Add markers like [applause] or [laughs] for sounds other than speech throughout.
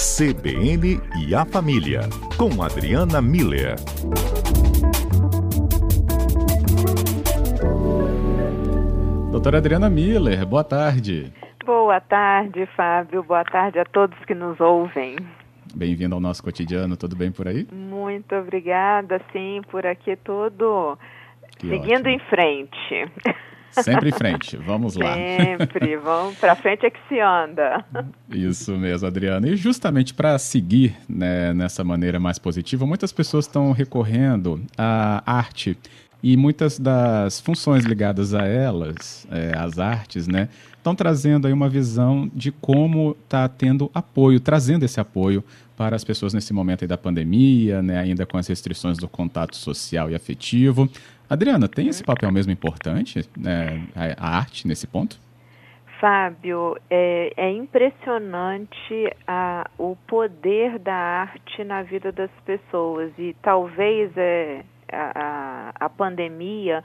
CBN e a Família, com Adriana Miller. Doutora Adriana Miller, boa tarde. Boa tarde, Fábio. Boa tarde a todos que nos ouvem. Bem-vindo ao nosso cotidiano, tudo bem por aí? Muito obrigada, sim, por aqui tudo que seguindo ótimo. em frente. Sempre em frente, vamos lá. Sempre, [laughs] vamos para frente é que se anda. Isso mesmo, Adriana. E justamente para seguir né, nessa maneira mais positiva, muitas pessoas estão recorrendo à arte e muitas das funções ligadas a elas, é, as artes, né, estão trazendo aí uma visão de como está tendo apoio, trazendo esse apoio para as pessoas nesse momento da pandemia, né, ainda com as restrições do contato social e afetivo. Adriana, tem esse papel mesmo importante, né, a, a arte nesse ponto? Fábio, é, é impressionante a, o poder da arte na vida das pessoas e talvez é, a, a, pandemia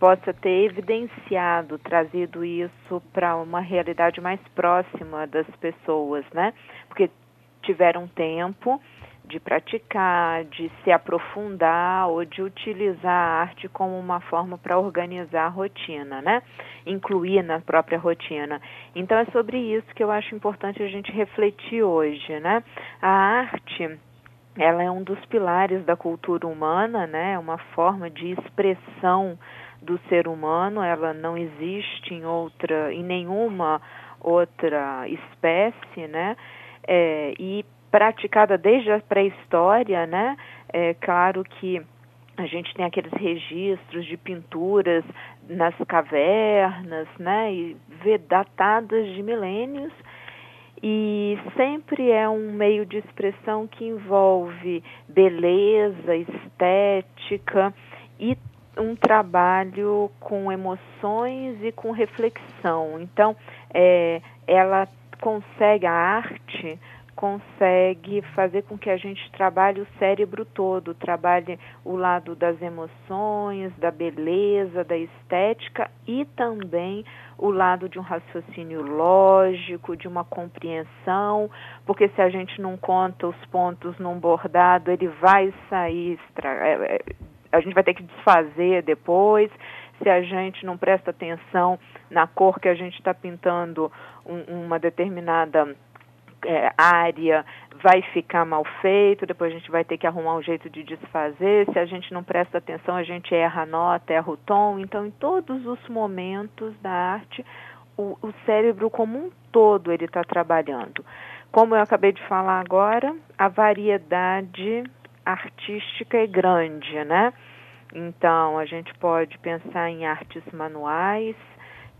possa ter evidenciado, trazido isso para uma realidade mais próxima das pessoas, né? Porque tiveram tempo de praticar, de se aprofundar ou de utilizar a arte como uma forma para organizar a rotina, né? Incluir na própria rotina. Então é sobre isso que eu acho importante a gente refletir hoje, né? A arte ela é um dos pilares da cultura humana, né? É uma forma de expressão do ser humano, ela não existe em outra, em nenhuma outra espécie, né? É, e praticada desde a pré-história, né? É claro que a gente tem aqueles registros de pinturas nas cavernas, né? E datadas de milênios e sempre é um meio de expressão que envolve beleza, estética e um trabalho com emoções e com reflexão. Então, é, ela consegue, a arte consegue fazer com que a gente trabalhe o cérebro todo, trabalhe o lado das emoções, da beleza, da estética e também o lado de um raciocínio lógico, de uma compreensão, porque se a gente não conta os pontos num bordado, ele vai sair, é, é, a gente vai ter que desfazer depois. Se a gente não presta atenção na cor que a gente está pintando um, uma determinada é, área vai ficar mal feito, depois a gente vai ter que arrumar um jeito de desfazer. Se a gente não presta atenção, a gente erra a nota, erra o tom. Então, em todos os momentos da arte, o, o cérebro como um todo ele está trabalhando. Como eu acabei de falar agora, a variedade artística é grande, né? Então, a gente pode pensar em artes manuais,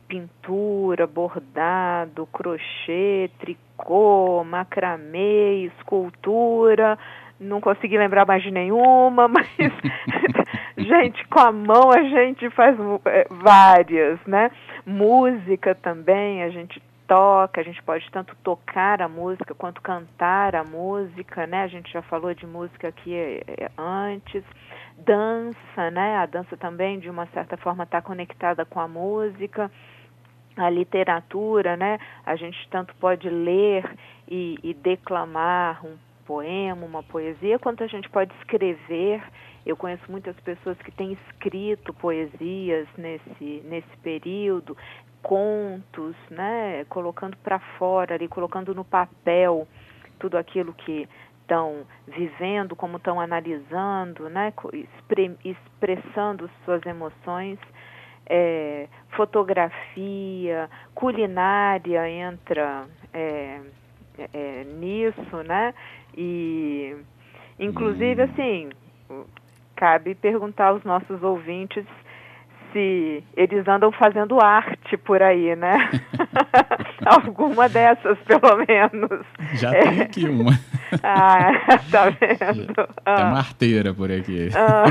pintura, bordado, crochê, tricô, macramê, escultura. Não consegui lembrar mais de nenhuma, [laughs] mas [laughs] gente, com a mão a gente faz é, várias, né? Música também, a gente toca, a gente pode tanto tocar a música quanto cantar a música, né? A gente já falou de música aqui é, é, antes. Dança, né? A dança também, de uma certa forma, está conectada com a música a literatura, né? A gente tanto pode ler e, e, declamar um poema, uma poesia, quanto a gente pode escrever. Eu conheço muitas pessoas que têm escrito poesias nesse, nesse período, contos, né? Colocando para fora ali, colocando no papel tudo aquilo que estão vivendo, como estão analisando, né? expressando suas emoções é, fotografia, culinária entra é, é, nisso, né? E inclusive hum. assim, cabe perguntar aos nossos ouvintes se eles andam fazendo arte por aí, né? [laughs] [laughs] Alguma dessas, pelo menos. Já é. tem aqui uma. [laughs] Ah, tá vendo? Ah. É uma arteira por aqui. Ah.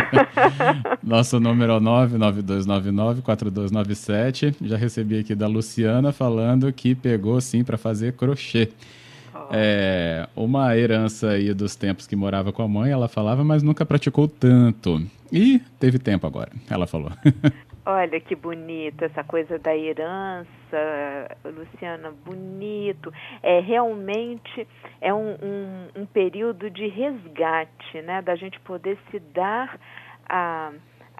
[laughs] Nosso número é 99299-4297. Já recebi aqui da Luciana falando que pegou sim para fazer crochê. É, uma herança aí dos tempos que morava com a mãe, ela falava, mas nunca praticou tanto. E teve tempo agora, ela falou. [laughs] Olha que bonito essa coisa da herança, Luciana, bonito. É realmente é um, um, um período de resgate, né? Da gente poder se dar a,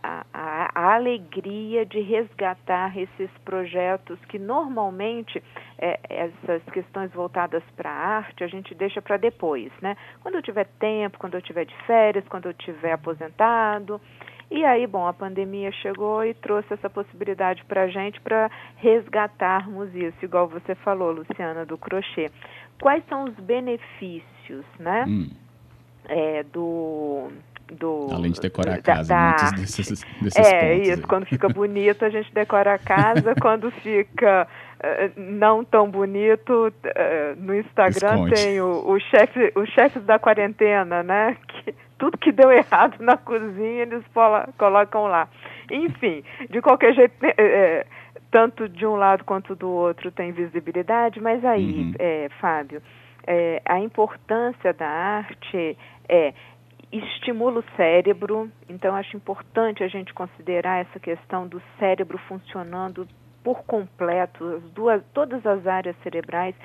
a, a, alegria de resgatar esses projetos que normalmente é, essas questões voltadas para a arte a gente deixa para depois, né? Quando eu tiver tempo, quando eu tiver de férias, quando eu tiver aposentado. E aí, bom, a pandemia chegou e trouxe essa possibilidade para a gente para resgatarmos isso, igual você falou, Luciana, do crochê. Quais são os benefícios, né? Hum. É, do, do, Além de decorar a casa, da, muitos desses, desses É, isso. Aí. Quando fica [laughs] bonito, a gente decora a casa. quando fica não tão bonito, uh, no Instagram Esconde. tem o, o chefe o chefe da quarentena, né? [laughs] Que tudo que deu errado na cozinha eles colocam lá. Enfim, de qualquer jeito, é, tanto de um lado quanto do outro tem visibilidade, mas aí, uhum. é, Fábio, é, a importância da arte é estimula o cérebro, então acho importante a gente considerar essa questão do cérebro funcionando por completo, as duas, todas as áreas cerebrais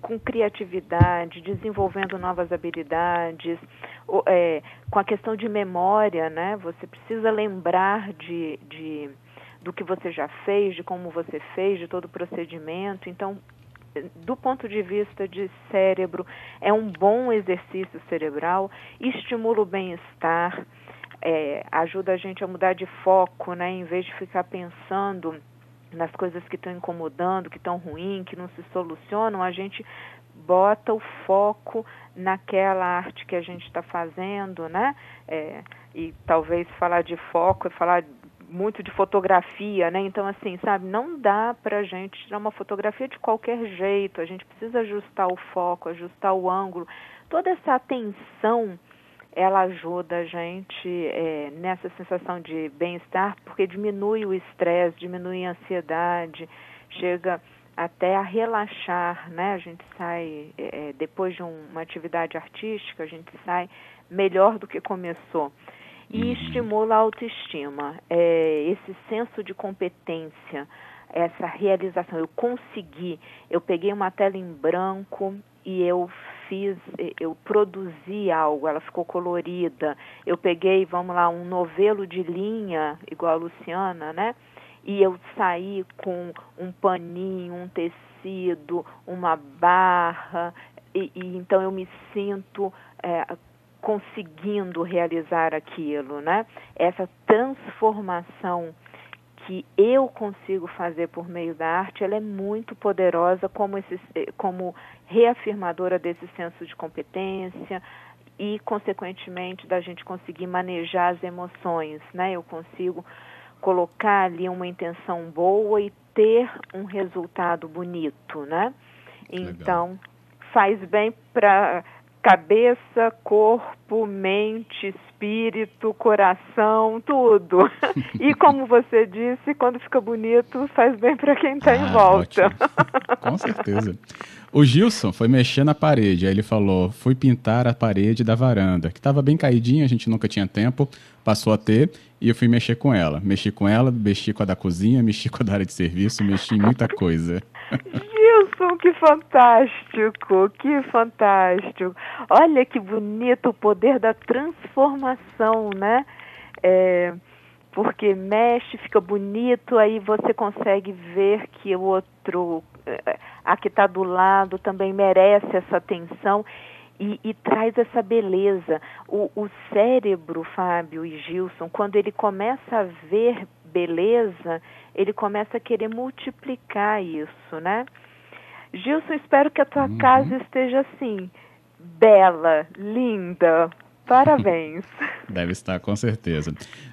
com criatividade, desenvolvendo novas habilidades, é, com a questão de memória, né? Você precisa lembrar de, de, do que você já fez, de como você fez, de todo o procedimento. Então, do ponto de vista de cérebro, é um bom exercício cerebral, estimula o bem-estar, é, ajuda a gente a mudar de foco, né? Em vez de ficar pensando nas coisas que estão incomodando, que estão ruins, que não se solucionam, a gente bota o foco naquela arte que a gente está fazendo, né? É, e talvez falar de foco é falar muito de fotografia, né? Então, assim, sabe, não dá para a gente tirar uma fotografia de qualquer jeito. A gente precisa ajustar o foco, ajustar o ângulo. Toda essa atenção ela ajuda a gente é, nessa sensação de bem-estar, porque diminui o estresse, diminui a ansiedade, chega até a relaxar, né? A gente sai, é, é depois de uma atividade artística, a gente sai melhor do que começou. E uhum. estimula a autoestima, é, esse senso de competência, essa realização. Eu consegui, eu peguei uma tela em branco e eu fiz, eu produzi algo, ela ficou colorida. Eu peguei, vamos lá, um novelo de linha, igual a Luciana, né? E eu saí com um paninho, um tecido, uma barra, e, e então eu me sinto é, conseguindo realizar aquilo, né? Essa transformação que eu consigo fazer por meio da arte, ela é muito poderosa como, esse, como reafirmadora desse senso de competência e, consequentemente, da gente conseguir manejar as emoções, né? Eu consigo colocar ali uma intenção boa e ter um resultado bonito, né? Então, faz bem para cabeça, corpo, mente, espírito, coração, tudo. e [laughs] como você disse, quando fica bonito, faz bem para quem está ah, em volta. Com certeza. O Gilson foi mexer na parede, aí ele falou: fui pintar a parede da varanda, que estava bem caidinha, a gente nunca tinha tempo, passou a ter, e eu fui mexer com ela. Mexi com ela, mexi com a da cozinha, [laughs] mexi com a da área de serviço, mexi em muita coisa. Gilson, que fantástico, que fantástico. Olha que bonito o poder da transformação, né? É, porque mexe, fica bonito, aí você consegue ver que o outro, é, a que está do lado, também merece essa atenção. E, e, traz essa beleza. O, o, cérebro, Fábio e Gilson, quando ele começa a ver beleza, ele começa a querer multiplicar isso, né? Gilson, espero que a tua uhum. casa esteja assim, bela, linda. Parabéns. [laughs] Deve estar, com certeza.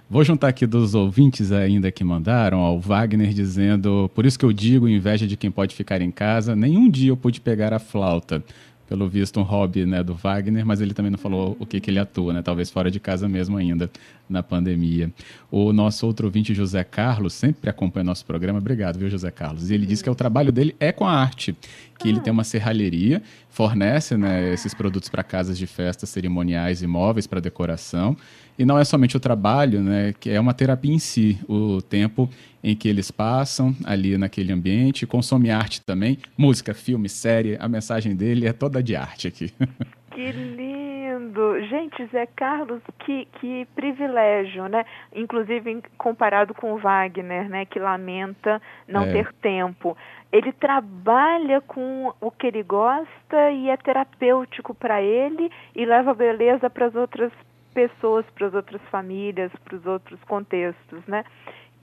Vou juntar aqui dos ouvintes ainda que mandaram, ó, o Wagner dizendo, por isso que eu digo, inveja de quem pode ficar em casa, nenhum dia eu pude pegar a flauta. Pelo visto, um hobby né, do Wagner, mas ele também não falou o que, que ele atua, né? Talvez fora de casa mesmo ainda, na pandemia. O nosso outro ouvinte, José Carlos, sempre acompanha nosso programa. Obrigado, viu, José Carlos? E ele disse que o trabalho dele é com a arte, que ele tem uma serralheria, fornece né, esses produtos para casas de festas cerimoniais e móveis para decoração. E não é somente o trabalho, né, que é uma terapia em si, o tempo em que eles passam ali naquele ambiente, consome arte também, música, filme, série, a mensagem dele é toda de arte aqui. [laughs] Que lindo! Gente, Zé Carlos, que, que privilégio, né? Inclusive comparado com o Wagner, né? Que lamenta não é. ter tempo. Ele trabalha com o que ele gosta e é terapêutico para ele e leva beleza para as outras pessoas, para as outras famílias, para os outros contextos, né?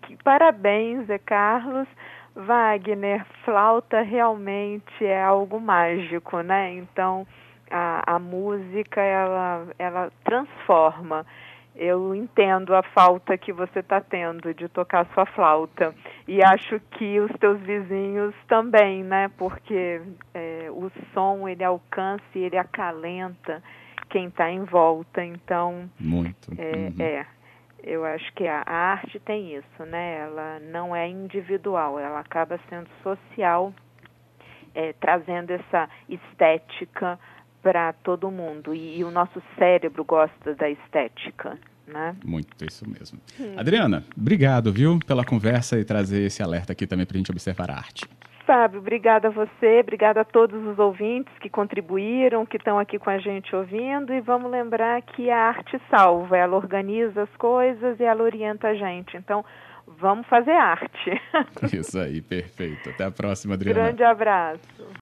Que, parabéns, Zé Carlos. Wagner, flauta realmente é algo mágico, né? Então, a, a música, ela, ela transforma. Eu entendo a falta que você está tendo de tocar sua flauta. E acho que os teus vizinhos também, né? Porque é, o som, ele alcança e ele acalenta quem está em volta. Então, muito. É, uhum. é, eu acho que a, arte tem isso, né? Ela não é individual, ela acaba sendo social, é, trazendo essa estética para todo mundo. E, e, o nosso cérebro gosta da estética. Né? Muito, isso mesmo. Hum. Adriana, obrigado, viu, pela conversa e trazer esse alerta aqui também para a gente observar a arte. Fábio, obrigada a você, obrigada a todos os ouvintes que contribuíram, que estão aqui com a gente ouvindo. E vamos lembrar que a arte salva, ela organiza as coisas e ela orienta a gente. Então, vamos fazer arte. [laughs] Isso aí, perfeito. Até a próxima, Adriana. Grande abraço.